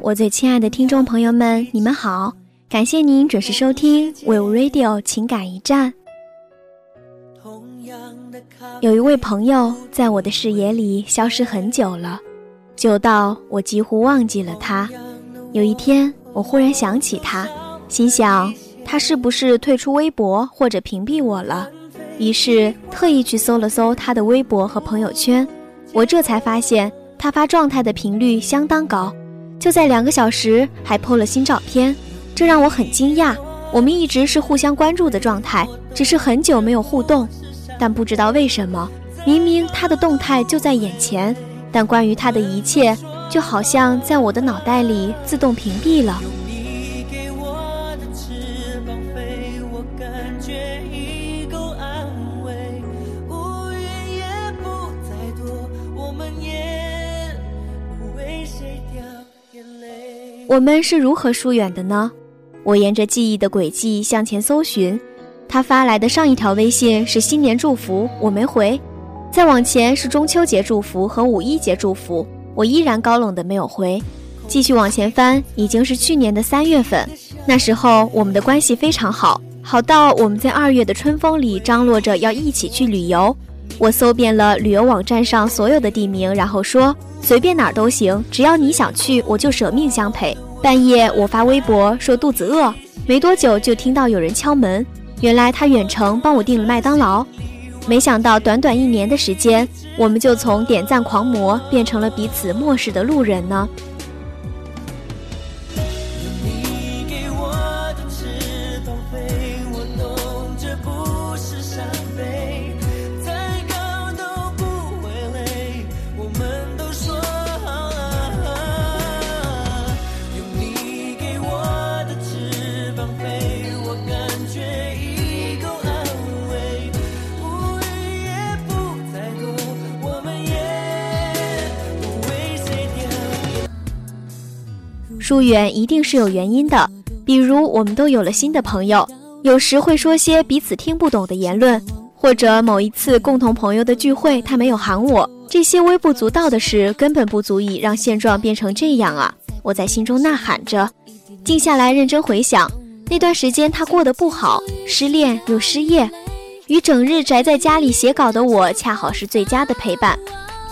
我最亲爱的听众朋友们，你们好！感谢您准时收听 We Radio 情感驿站。有一位朋友在我的视野里消失很久了，久到我几乎忘记了他。有一天，我忽然想起他，心想他是不是退出微博或者屏蔽我了？于是特意去搜了搜他的微博和朋友圈，我这才发现他发状态的频率相当高，就在两个小时还 PO 了新照片，这让我很惊讶。我们一直是互相关注的状态，只是很久没有互动。但不知道为什么，明明他的动态就在眼前，但关于他的一切，就好像在我的脑袋里自动屏蔽了。我们是如何疏远的呢？我沿着记忆的轨迹向前搜寻。他发来的上一条微信是新年祝福，我没回；再往前是中秋节祝福和五一节祝福，我依然高冷的没有回。继续往前翻，已经是去年的三月份，那时候我们的关系非常好，好到我们在二月的春风里张罗着要一起去旅游。我搜遍了旅游网站上所有的地名，然后说随便哪儿都行，只要你想去，我就舍命相陪。半夜我发微博说肚子饿，没多久就听到有人敲门。原来他远程帮我订了麦当劳，没想到短短一年的时间，我们就从点赞狂魔变成了彼此漠视的路人呢。疏远一定是有原因的，比如我们都有了新的朋友，有时会说些彼此听不懂的言论，或者某一次共同朋友的聚会他没有喊我，这些微不足道的事根本不足以让现状变成这样啊！我在心中呐喊着，静下来认真回想，那段时间他过得不好，失恋又失业，与整日宅在家里写稿的我恰好是最佳的陪伴。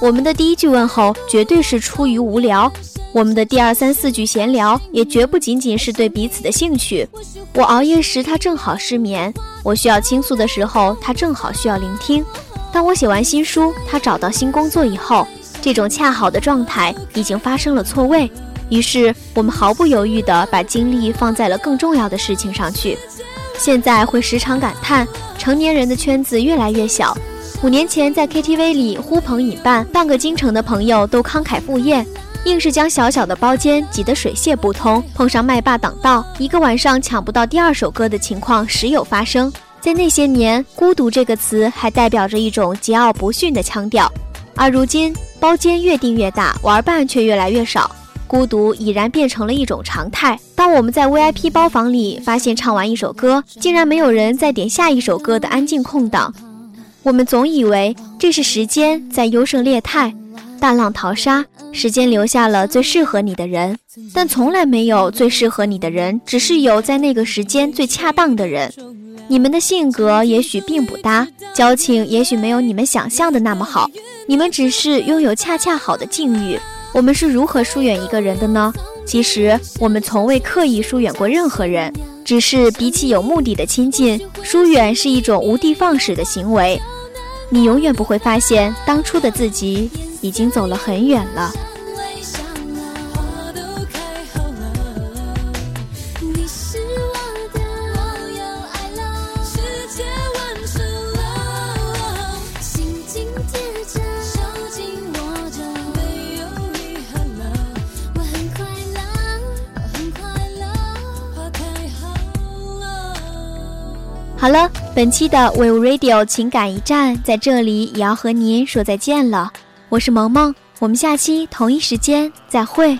我们的第一句问候绝对是出于无聊。我们的第二三四句闲聊也绝不仅仅是对彼此的兴趣。我熬夜时，他正好失眠；我需要倾诉的时候，他正好需要聆听。当我写完新书，他找到新工作以后，这种恰好的状态已经发生了错位。于是，我们毫不犹豫地把精力放在了更重要的事情上去。现在会时常感叹，成年人的圈子越来越小。五年前在 KTV 里呼朋引伴，半个京城的朋友都慷慨赴宴。硬是将小小的包间挤得水泄不通，碰上麦霸挡道，一个晚上抢不到第二首歌的情况时有发生。在那些年，孤独这个词还代表着一种桀骜不驯的腔调，而如今包间越订越大，玩伴却越来越少，孤独已然变成了一种常态。当我们在 VIP 包房里发现唱完一首歌，竟然没有人再点下一首歌的安静空档，我们总以为这是时间在优胜劣汰。大浪淘沙，时间留下了最适合你的人，但从来没有最适合你的人，只是有在那个时间最恰当的人。你们的性格也许并不搭，交情也许没有你们想象的那么好，你们只是拥有恰恰好的境遇。我们是如何疏远一个人的呢？其实我们从未刻意疏远过任何人，只是比起有目的的亲近，疏远是一种无的放矢的行为。你永远不会发现当初的自己。已经走了很远了。好了，本期的 We Radio 情感驿站在这里也要和您说再见了。我是萌萌，我们下期同一时间再会。